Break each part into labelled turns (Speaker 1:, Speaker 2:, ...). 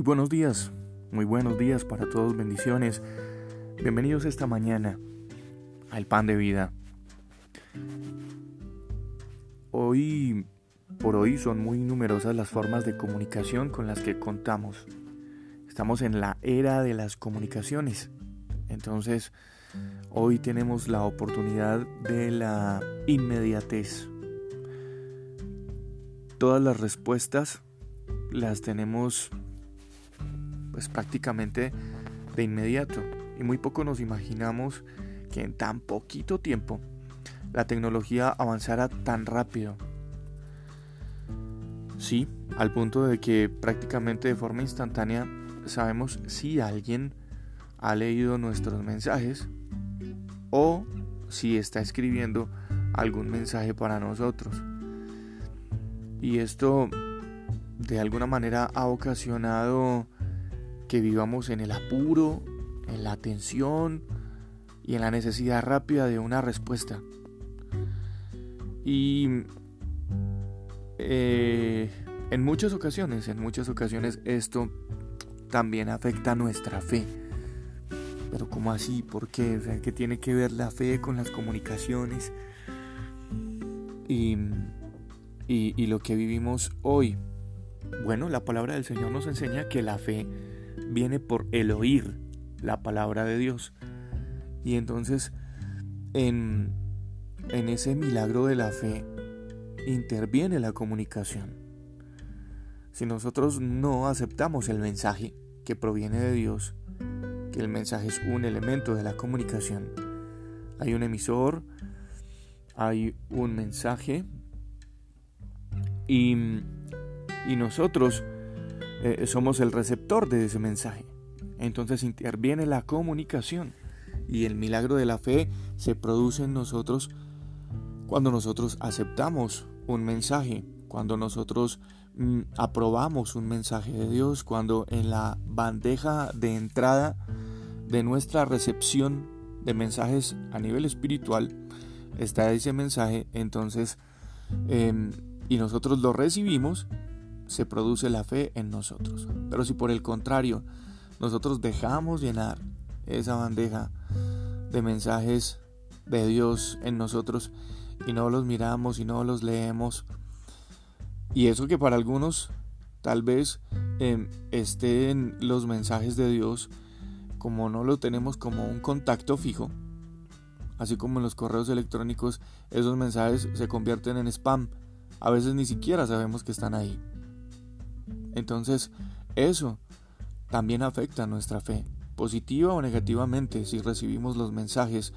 Speaker 1: Muy buenos días, muy buenos días para todos, bendiciones. Bienvenidos esta mañana al pan de vida. Hoy, por hoy, son muy numerosas las formas de comunicación con las que contamos. Estamos en la era de las comunicaciones. Entonces, hoy tenemos la oportunidad de la inmediatez. Todas las respuestas las tenemos pues prácticamente de inmediato y muy poco nos imaginamos que en tan poquito tiempo la tecnología avanzara tan rápido. Sí, al punto de que prácticamente de forma instantánea sabemos si alguien ha leído nuestros mensajes o si está escribiendo algún mensaje para nosotros. Y esto de alguna manera ha ocasionado que vivamos en el apuro, en la tensión y en la necesidad rápida de una respuesta. Y eh, en muchas ocasiones, en muchas ocasiones esto también afecta nuestra fe. Pero ¿cómo así? ¿Por qué? O sea, ¿qué tiene que ver la fe con las comunicaciones? Y, lo que vivimos hoy. Bueno, la palabra del Señor nos enseña que la fe viene por el oír la palabra de Dios. Y entonces en, en ese milagro de la fe interviene la comunicación. Si nosotros no aceptamos el mensaje que proviene de Dios, que el mensaje es un elemento de la comunicación, hay un emisor, hay un mensaje y, y nosotros eh, somos el receptor de ese mensaje. Entonces interviene la comunicación y el milagro de la fe se produce en nosotros cuando nosotros aceptamos un mensaje, cuando nosotros mm, aprobamos un mensaje de Dios, cuando en la bandeja de entrada de nuestra recepción de mensajes a nivel espiritual está ese mensaje, entonces, em, y nosotros lo recibimos, se produce la fe en nosotros. Pero si por el contrario nosotros dejamos llenar esa bandeja de mensajes de Dios en nosotros y no los miramos y no los leemos, y eso que para algunos tal vez em, estén los mensajes de Dios como no lo tenemos como un contacto fijo, así como en los correos electrónicos esos mensajes se convierten en spam, a veces ni siquiera sabemos que están ahí. Entonces, eso también afecta nuestra fe, positiva o negativamente, si recibimos los mensajes.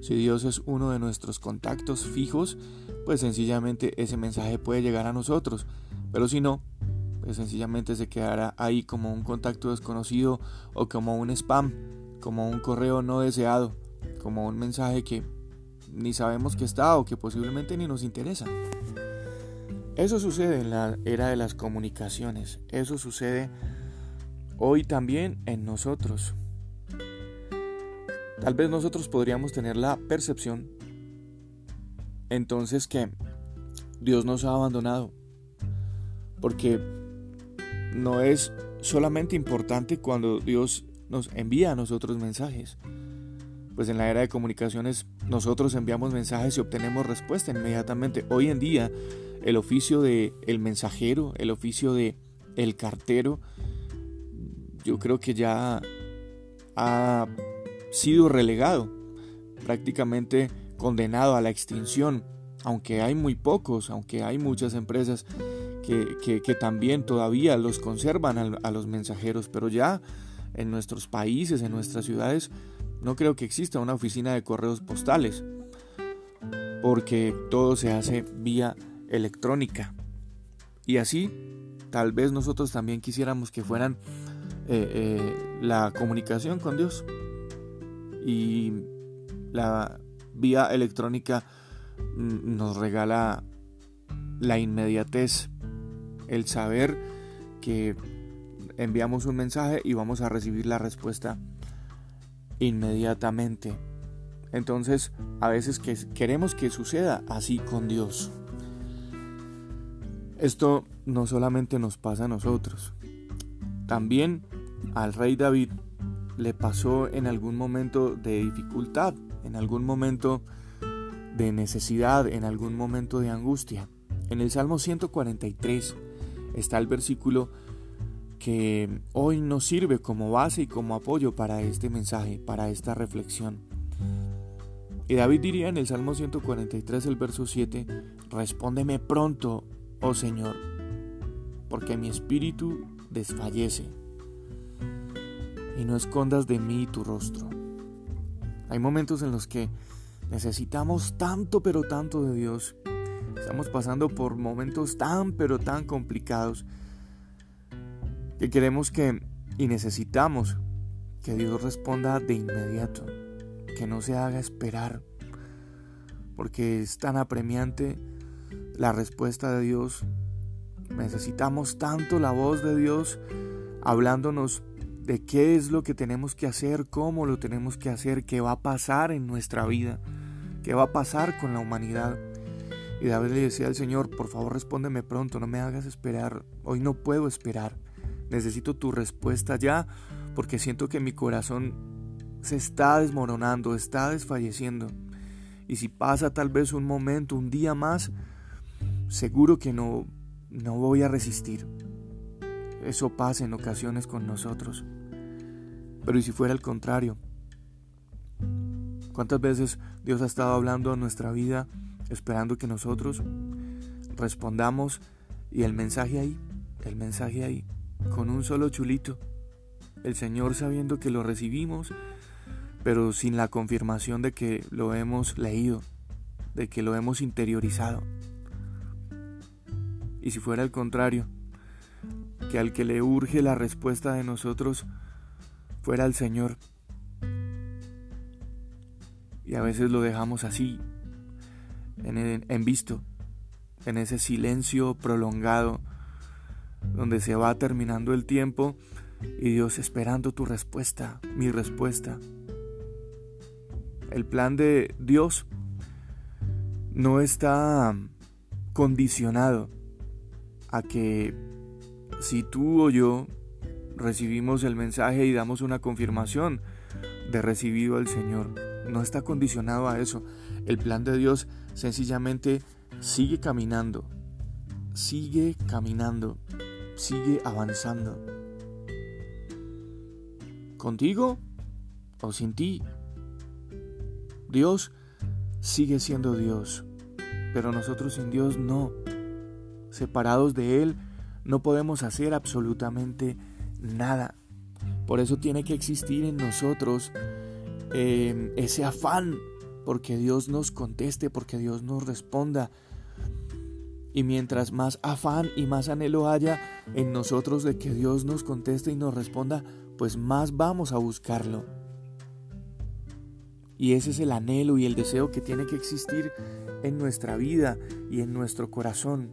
Speaker 1: Si Dios es uno de nuestros contactos fijos, pues sencillamente ese mensaje puede llegar a nosotros. Pero si no, pues sencillamente se quedará ahí como un contacto desconocido o como un spam, como un correo no deseado, como un mensaje que ni sabemos que está o que posiblemente ni nos interesa. Eso sucede en la era de las comunicaciones, eso sucede hoy también en nosotros. Tal vez nosotros podríamos tener la percepción entonces que Dios nos ha abandonado, porque no es solamente importante cuando Dios nos envía a nosotros mensajes, pues en la era de comunicaciones nosotros enviamos mensajes y obtenemos respuesta inmediatamente. Hoy en día el oficio de el mensajero, el oficio de el cartero, yo creo que ya ha sido relegado, prácticamente condenado a la extinción, aunque hay muy pocos, aunque hay muchas empresas que, que, también todavía los conservan a, a los mensajeros, pero ya en nuestros países, en nuestras ciudades, no creo que exista una oficina de correos postales, porque todo se hace vía electrónica. Y así, tal vez nosotros también quisiéramos que fueran eh, eh, la comunicación con Dios. Y la vía electrónica mm, nos regala la inmediatez, el saber que enviamos un mensaje y vamos a recibir la respuesta inmediatamente. Entonces, a veces que queremos que suceda así con Dios. Esto no solamente nos pasa a nosotros, También al rey David le pasó en algún momento de dificultad, en algún momento de necesidad, en algún momento de angustia. En el Salmo 143 está el versículo que hoy nos sirve como base y como apoyo para este mensaje, para esta reflexión. Y David diría en el Salmo 143, el verso 7, Respóndeme pronto, oh Señor, porque mi espíritu desfallece, y no escondas de mí tu rostro. Hay momentos en los que necesitamos tanto, pero tanto de Dios. Estamos pasando por momentos tan, pero tan complicados que queremos que y necesitamos que Dios responda de inmediato, que no se haga esperar, porque es tan apremiante la respuesta de Dios. Necesitamos tanto la voz de Dios hablándonos de qué es lo que tenemos que hacer, cómo lo tenemos que hacer, qué va a pasar en nuestra vida, qué va a pasar con la humanidad. Y David le decía al Señor, por favor respóndeme pronto, no me hagas esperar, hoy no puedo esperar. Necesito tu respuesta ya porque siento que mi corazón se está desmoronando, está desfalleciendo. Y si pasa tal vez un momento, un día más, seguro que no, no voy a resistir. Eso pasa en ocasiones con nosotros. Pero ¿y si fuera el contrario? ¿Cuántas veces Dios ha estado hablando en nuestra vida esperando que nosotros respondamos y el mensaje ahí, el mensaje ahí? Con un solo chulito. El Señor sabiendo que lo recibimos, pero sin la confirmación de que lo hemos leído, de que lo hemos interiorizado. Y si fuera el contrario, que al que le urge la respuesta de nosotros fuera el Señor. Y a veces lo dejamos así, en, en visto, en ese silencio prolongado donde se va terminando el tiempo y Dios esperando tu respuesta, mi respuesta. El plan de Dios no está condicionado a que si tú o yo recibimos el mensaje y damos una confirmación de recibido al Señor, no está condicionado a eso. El plan de Dios sencillamente sigue caminando, sigue caminando sigue avanzando. ¿Contigo o sin ti? Dios sigue siendo Dios, pero nosotros sin Dios no. Separados de Él no podemos hacer absolutamente nada. Por eso tiene que existir en nosotros eh, ese afán porque Dios nos conteste, porque Dios nos responda, y mientras más afán y más anhelo haya en nosotros de que Dios nos conteste y nos responda, pues más vamos a buscarlo. Y ese es el anhelo y el deseo que tiene que existir en nuestra vida y en nuestro corazón.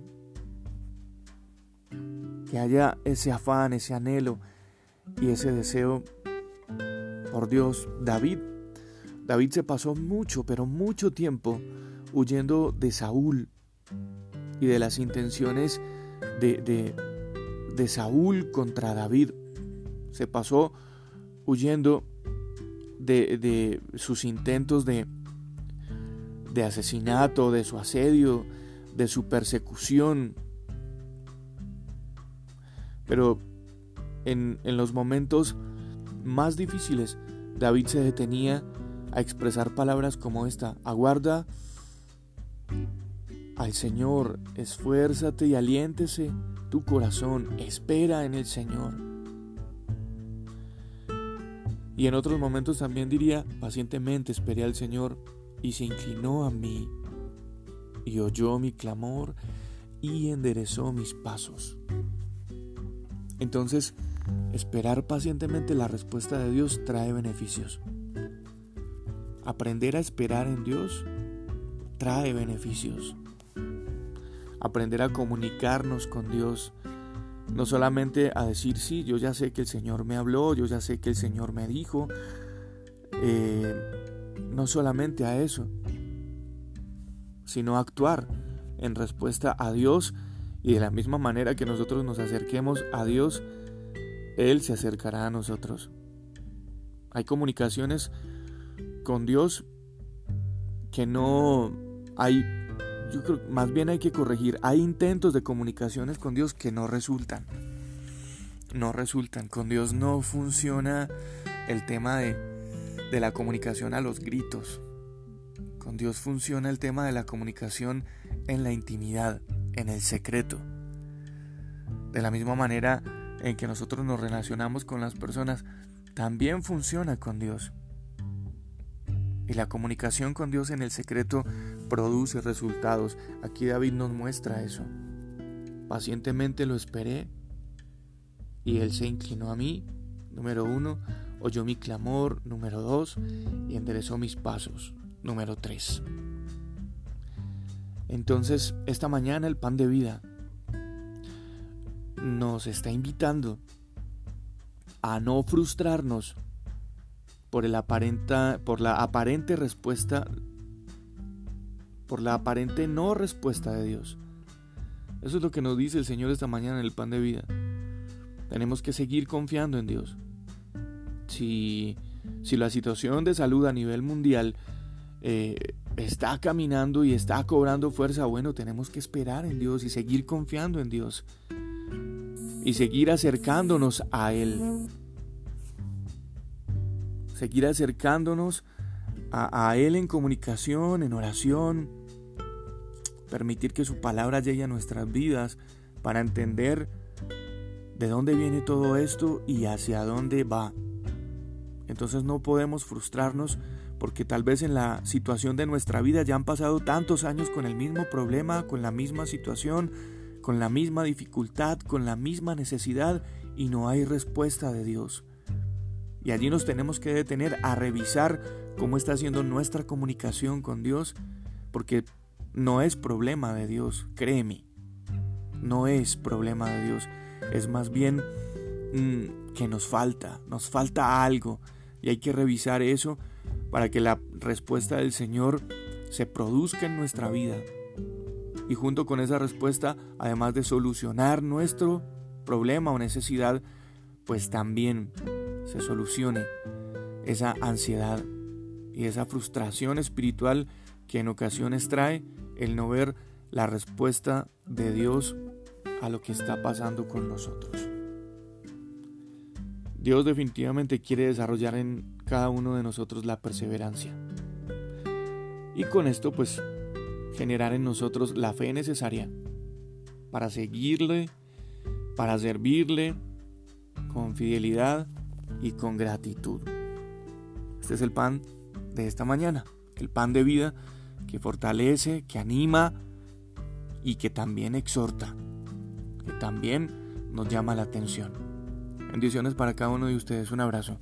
Speaker 1: Que haya ese afán, ese anhelo y ese deseo por Dios. David, David se pasó mucho, pero mucho tiempo huyendo de Saúl y de las intenciones de, de, Saúl contra David. Se pasó huyendo de, de sus intentos de, de asesinato, de su asedio, de su persecución. Pero en, en, los momentos más difíciles, David se detenía a expresar palabras como esta, aguarda al Señor, esfuérzate y aliéntese tu corazón, espera en el Señor. Y en otros momentos también diría, pacientemente esperé al Señor y se inclinó a mí y oyó mi clamor y enderezó mis pasos. Entonces, esperar pacientemente la respuesta de Dios trae beneficios. Aprender a esperar en Dios trae beneficios aprender a comunicarnos con Dios. No solamente a decir, sí, yo ya sé que el Señor me habló, yo ya sé que el Señor me dijo. Eh, no solamente a eso, sino actuar en respuesta a Dios y de la misma manera que nosotros nos acerquemos a Dios, Él se acercará a nosotros. Hay comunicaciones con Dios que no hay, yo creo, más bien hay que corregir. Hay intentos de comunicaciones con Dios que no resultan. No resultan. Con Dios no funciona el tema de, de la comunicación a los gritos. Con Dios funciona el tema de la comunicación en la intimidad, en el secreto. De la misma manera en que nosotros nos relacionamos con las personas, también funciona con Dios. Y la comunicación con Dios en el secreto produce resultados. Aquí David nos muestra eso. Pacientemente lo esperé y Él se inclinó a mí, número uno, oyó mi clamor, número dos, y enderezó mis pasos, número tres. Entonces, esta mañana el pan de vida nos está invitando a no frustrarnos por, el aparenta, por la aparente respuesta, por la aparente no respuesta de Dios. Eso es lo que nos dice el Señor esta mañana en el pan de vida. Tenemos que seguir confiando en Dios. Si, si la situación de salud a nivel mundial eh, está caminando y está cobrando fuerza, bueno, tenemos que esperar en Dios y seguir confiando en Dios y seguir acercándonos a Él. Seguir acercándonos a, Él en comunicación, en oración. Permitir que su palabra llegue a nuestras vidas para entender de dónde viene todo esto y hacia dónde va. Entonces no podemos frustrarnos porque tal vez en la situación de nuestra vida ya han pasado tantos años con el mismo problema, con la misma situación, con la misma dificultad, con la misma necesidad y no hay respuesta de Dios. Y allí nos tenemos que detener a revisar cómo está haciendo nuestra comunicación con Dios, porque no es problema de Dios, créeme, no es problema de Dios, es más bien mm, que nos falta, nos falta algo y hay que revisar eso para que la respuesta del Señor se produzca en nuestra vida. Y junto con esa respuesta, además de solucionar nuestro problema o necesidad, pues también se solucione esa ansiedad y esa frustración espiritual que en ocasiones trae el no ver la respuesta de Dios a lo que está pasando con nosotros. Dios definitivamente quiere desarrollar en cada uno de nosotros la perseverancia. Y con esto pues generar en nosotros la fe necesaria para seguirle, para servirle con fidelidad y con gratitud. Este es el pan de esta mañana, el pan de vida que fortalece, que anima y que también exhorta, que también nos llama la atención. Bendiciones para cada uno de ustedes, un abrazo.